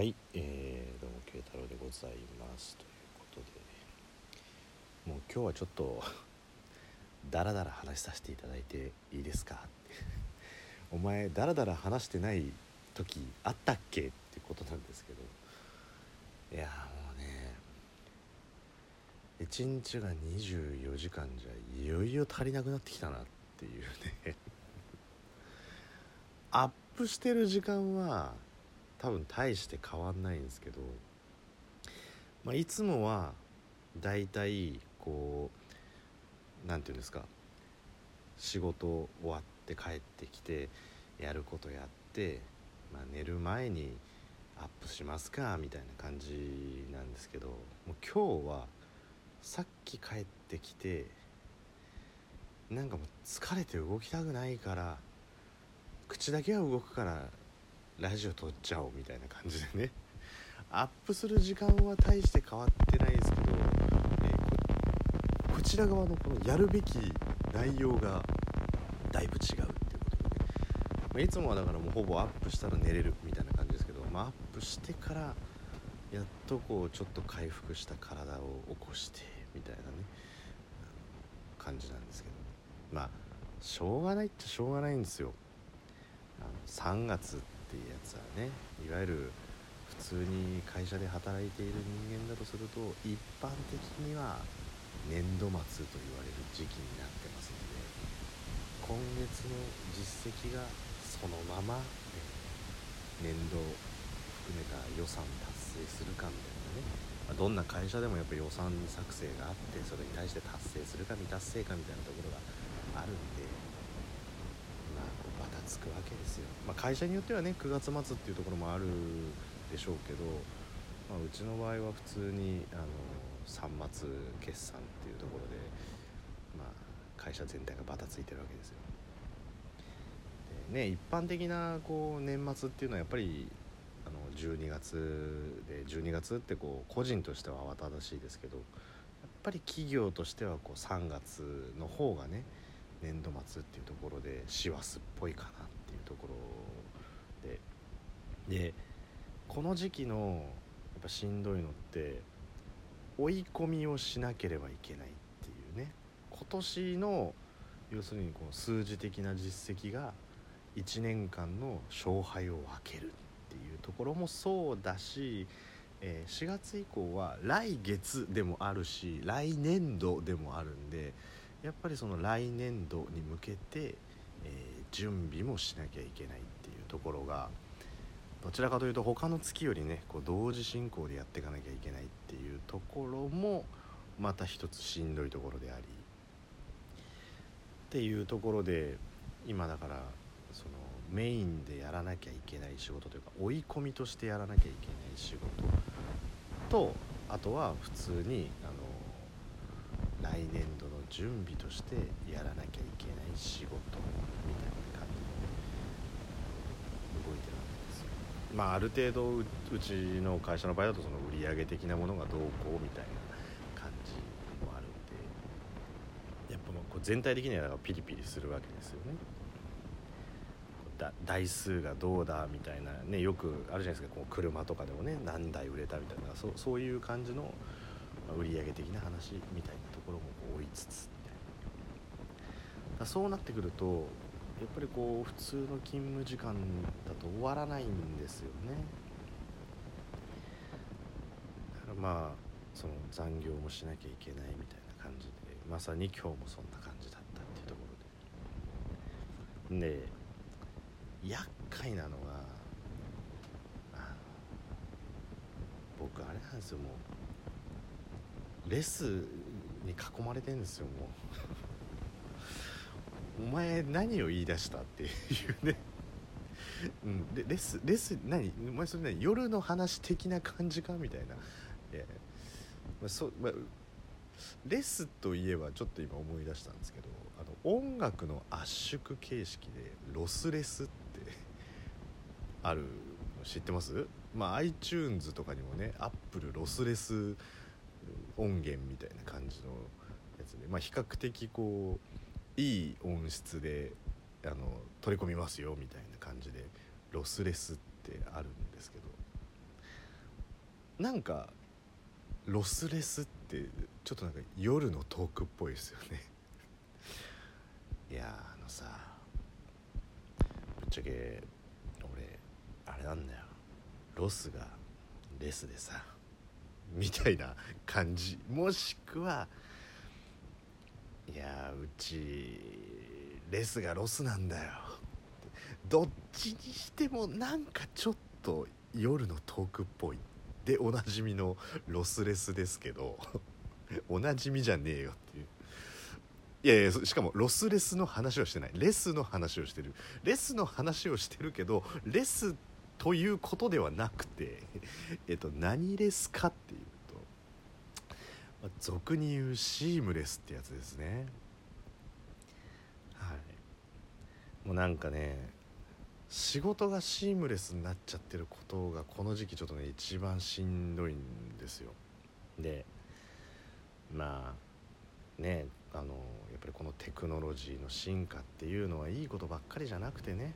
はい、えー、どうも慶太郎でございます。ということでもう今日はちょっと ダラダラ話させていただいていいですか？お前ダラダラ話してない時あったっけ？ってことなんですけど。いやもうね。一日が24時間じゃいよいよ足りなくなってきたなっていうね。アップしてる時間は多分大して変わんないんですけど、まあ、いつもはだいたいこう何て言うんですか仕事終わって帰ってきてやることやって、まあ、寝る前にアップしますかみたいな感じなんですけどもう今日はさっき帰ってきてなんかもう疲れて動きたくないから口だけは動くからラジオ撮っちゃおうみたいな感じでね。アップする時間は大して変わってないですけど、えー、こちら側のこのやるべき内容がだいぶ違うっていうことで、まあ、いつもはだからもうほぼアップしたら寝れるみたいな感じですけど、まあ、アップしてからやっとこうちょっと回復した体を起こしてみたいなね感じなんですけど。まあしょうがないっちゃしょうがないんですよ。あの3月っていうやつはねいわゆる普通に会社で働いている人間だとすると一般的には年度末と言われる時期になってますので今月の実績がそのまま、え年度含めた予算達成するかみたいなね、ま、どんな会社でもやっぱ予算作成があってそれに対して達成するか未達成かみたいなところがあるんでバタつくわけですよ、まあ、会社によってはね9月末っていうところもあるでしょうけど、まあ、うちの場合は普通にあの3末決算っていうところで、まあ、会社全体がバタついてるわけですよ。でね一般的なこう年末っていうのはやっぱりあの12月で12月ってこう個人としては慌ただしいですけどやっぱり企業としてはこう3月の方がね年度末っていうところで師走っぽいかなっていうところで。でこの時期のやっぱしんどいのって追い込みをしなければいけないっていうね。今年の要するにこの数字的な実績が1年間の勝敗を分けるっていうところもそうだし、え、4月以降は来月でもあるし来年度でもあるんでやっぱりその来年度に向けて、えー、準備もしなきゃいけないっていうところがどちらかというと他の月よりねこう同時進行でやっていかなきゃいけないっていうところもまた一つしんどいところでありっていうところで今だからそのメインでやらなきゃいけない仕事というか追い込みとしてやらなきゃいけない仕事とあとは普通にあの来年度の準備としてやらなきゃいけない仕事みたいな感じで動いてるわけですよ。まあある程度うちの会社の場合だとその売上的なものがどうこうみたいな感じもあるんでやっぱもうこう全体的にはピリピリするわけですよね。台数がどうだみたいなねよくあるじゃないですか。こう車とかでもね何台売れたみたいなそうそういう感じの売上的な話みたいなころも追いつつだそうなってくるとやっぱりこう普通の勤務時間だと終わらないんですよね。だからまあその残業もしなきゃいけないみたいな感じでまさに今日もそんな感じだったっていうところで。で厄介なのが僕あれなんですよもうレスに囲まれてんですよもう。お前何を言い出したっていうね。うんレレスレス何？お前それ何？夜の話的な感じか？みたいな、えまあそまあ、レスといえばちょっと今思い出したんですけどあの音楽の圧縮形式でロスレスってあるの知ってます？まあ iTunes とかにもねアップルロスレス音源みたいな感じのやつで、まあ、比較的こういい音質であの取り込みますよみたいな感じでロスレスってあるんですけどなんかロスレスってちょっとなんか夜のトークっぽいですよね。いやあのさぶっちゃけ俺あれなんだよ。ロスがレスでさ。みたいな感じ。もしくはいやうちレスがロスなんだよ。どっちにしてもなんかちょっと夜のトークっぽい。でおなじみのロスレスですけど おなじみじゃねえよっていう。いやいやしかもロスレスの話をしてない。レスの話をしてる。レスの話をしてるけどレスってということではなくてえっと何レスかっていうと、ま、俗に言うシームレスってやつですね。はい。もうなんかね仕事がシームレスになっちゃってることがこの時期ちょっとね一番しんどいんですよ。でまあねあのやっぱりこのテクノロジーの進化っていうのはいいことばっかりじゃなくてね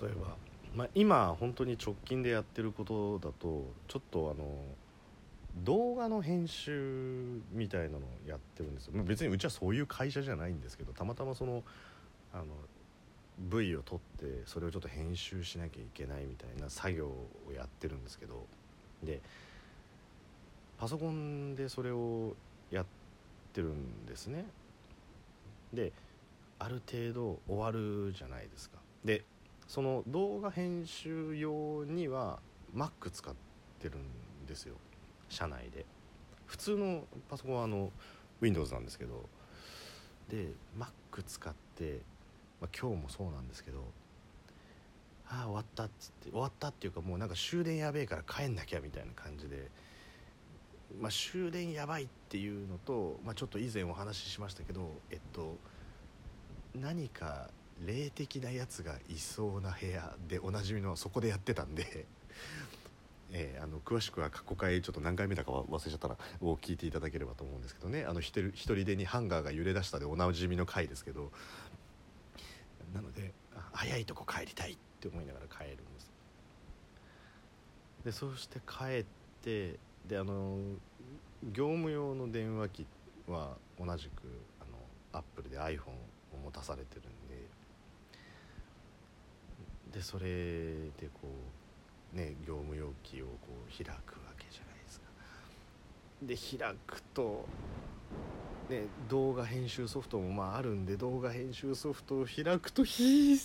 例えば、まあ、今本当に直近でやってることだとちょっとあの動画の編集みたいなのをやってるんですよ。別にうちはそういう会社じゃないんですけどたまたまそのあの V を撮ってそれをちょっと編集しなきゃいけないみたいな作業をやってるんですけどでパソコンでそれをやってるんですね。である程度終わるじゃないですか。でその動画編集用には Mac 使ってるんですよ。社内で。普通のパソコンはあの Windows なんですけど。で Mac 使ってまあ、今日もそうなんですけど「ああ終わった」っつって終わったっていうかもうなんか終電やべえから帰んなきゃみたいな感じで、まあ、終電やばいっていうのと、まあ、ちょっと以前お話ししましたけどえっと何か霊的なやつがいそうな部屋でおなじみのそこでやってたんでえー、あの詳しくは過去回ちょっと何回目だか忘れちゃったらを聞いていただければと思うんですけどね。あの一人でにハンガーが揺れ出したでおなじみの回ですけど。なので早いとこ帰りたいって思いながら帰るんです。でそうして帰ってであの業務用の電話機は同じくあのアップルで iPhone を持たされてるんででそれでこうね業務用機をこう開くわけじゃないですか。で開くとね、動画編集ソフトもまああるんで動画編集ソフトを開くとひ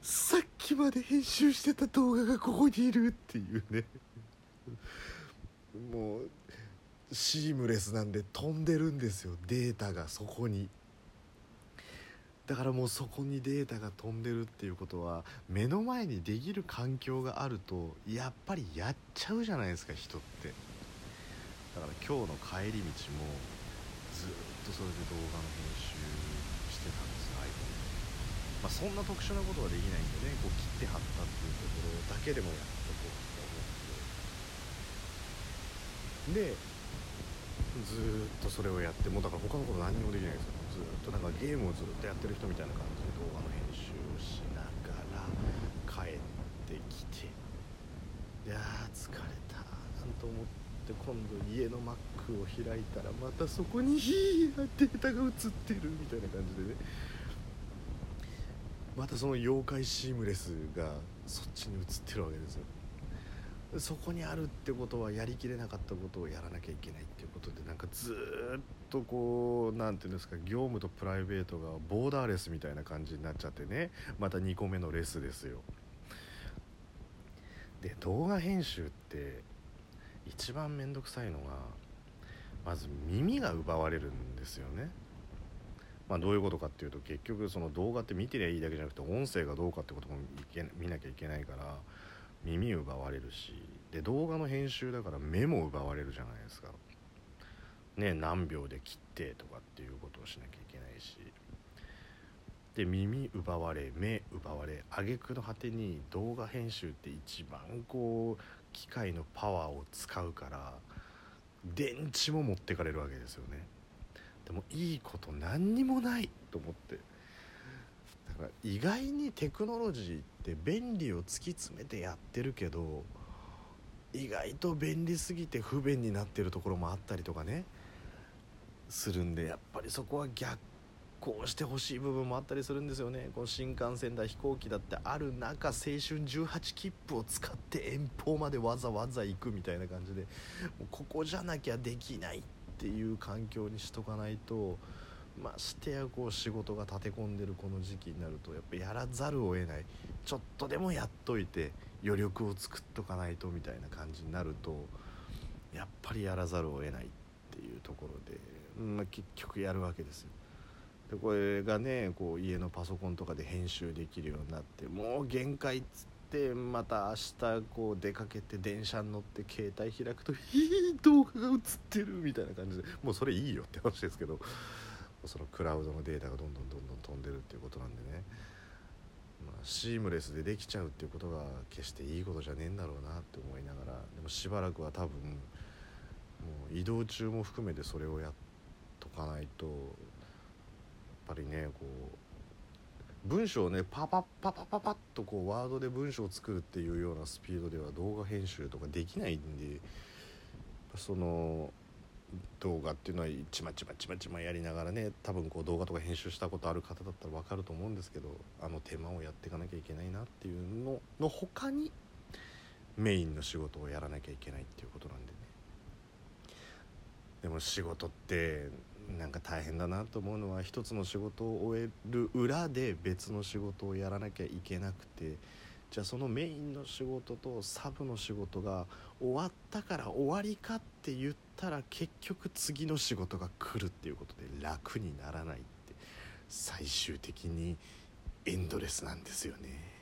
さっきまで編集してた動画がここにいるっていうね。もうシームレスなんで飛んでるんですよ。データがそこに。だからもうそこにデータが飛んでるっていうことは目の前にできる環境があるとやっぱりやっちゃうじゃないですか人って。だから今日の帰り道もずっとそれで動画の編集してたんですよ iPhone で、まあ、そんな特殊なことはできないんでねこう切って貼ったっていうところだけでもやっとこうって思って。でずっとそれをやってもうだから他のこと何にもできないですよ。ずっとなんかゲームをずっとやってる人みたいな感じで動画の編集をしながら帰ってきていやー疲れたなんと思って今度家の Mac を開いたらまたそこにヒーデータが映ってるみたいな感じでね。またその妖怪シームレスがそっちに映ってるわけですよ。そこにあるってことはやりきれなかったことをやらなきゃいけないっていうことでなんかずっとこう何て言うんですか業務とプライベートがボーダーレスみたいな感じになっちゃってねまた2個目のレスですよで動画編集って一番面倒くさいのがまず耳が奪われるんですよね。まあ、どういうことかっていうと結局その動画って見てりゃいいだけじゃなくて音声がどうかってことも見なきゃいけないから耳奪われるしで動画の編集だから目も奪われるじゃないですか。ね何秒で切ってとかっていうことをしなきゃいけないし。で耳奪われ目奪われ挙句の果てに動画編集って一番こう機械のパワーを使うから電池も持ってかれるわけですよね。でもいいこと何にもないと思って。から意外にテクノロジーって便利を突き詰めてやってるけど意外と便利すぎて不便になってるところもあったりとかねするんでやっぱりそこは逆行してほしい部分もあったりするんですよね。この新幹線だ飛行機だってある中青春18切符を使って遠方までわざわざ行くみたいな感じでもうここじゃなきゃできないっていう環境にしとかないとましてやこう仕事が立て込んでるこの時期になるとやっぱやらざるを得ないちょっとでもやっといて余力を作っとかないとみたいな感じになるとやっぱりやらざるを得ないっていうところで、まあ、結局やるわけですよ。でこれがねこう家のパソコンとかで編集できるようになってもう限界っつってまた明日こう出かけて電車に乗って携帯開くと「いい動画が映ってる」みたいな感じでもうそれいいよって話ですけどそのクラウドのデータがどんどんどんどん飛んでるっていうことなんでね、まあ、シームレスでできちゃうっていうことが決していいことじゃねえんだろうなって思いながらでもしばらくは多分もう移動中も含めてそれをやっとかないとやっぱりねこう文章をねパパッパパパパッとこうワードで文章を作るっていうようなスピードでは動画編集とかできないんでその動画っていうのはちまちまちまちまやりながらね多分こう動画とか編集したことある方だったら分かると思うんですけどあの手間をやっていかなきゃいけないなっていうのの他にメインの仕事をやらなきゃいけないっていうことなんでね。でも仕事ってなんか大変だなと思うのは一つの仕事を終える裏で別の仕事をやらなきゃいけなくてじゃあそのメインの仕事とサブの仕事が終わったから終わりかって言ったら結局次の仕事が来るっていうことで楽にならないって最終的にエンドレスなんですよね。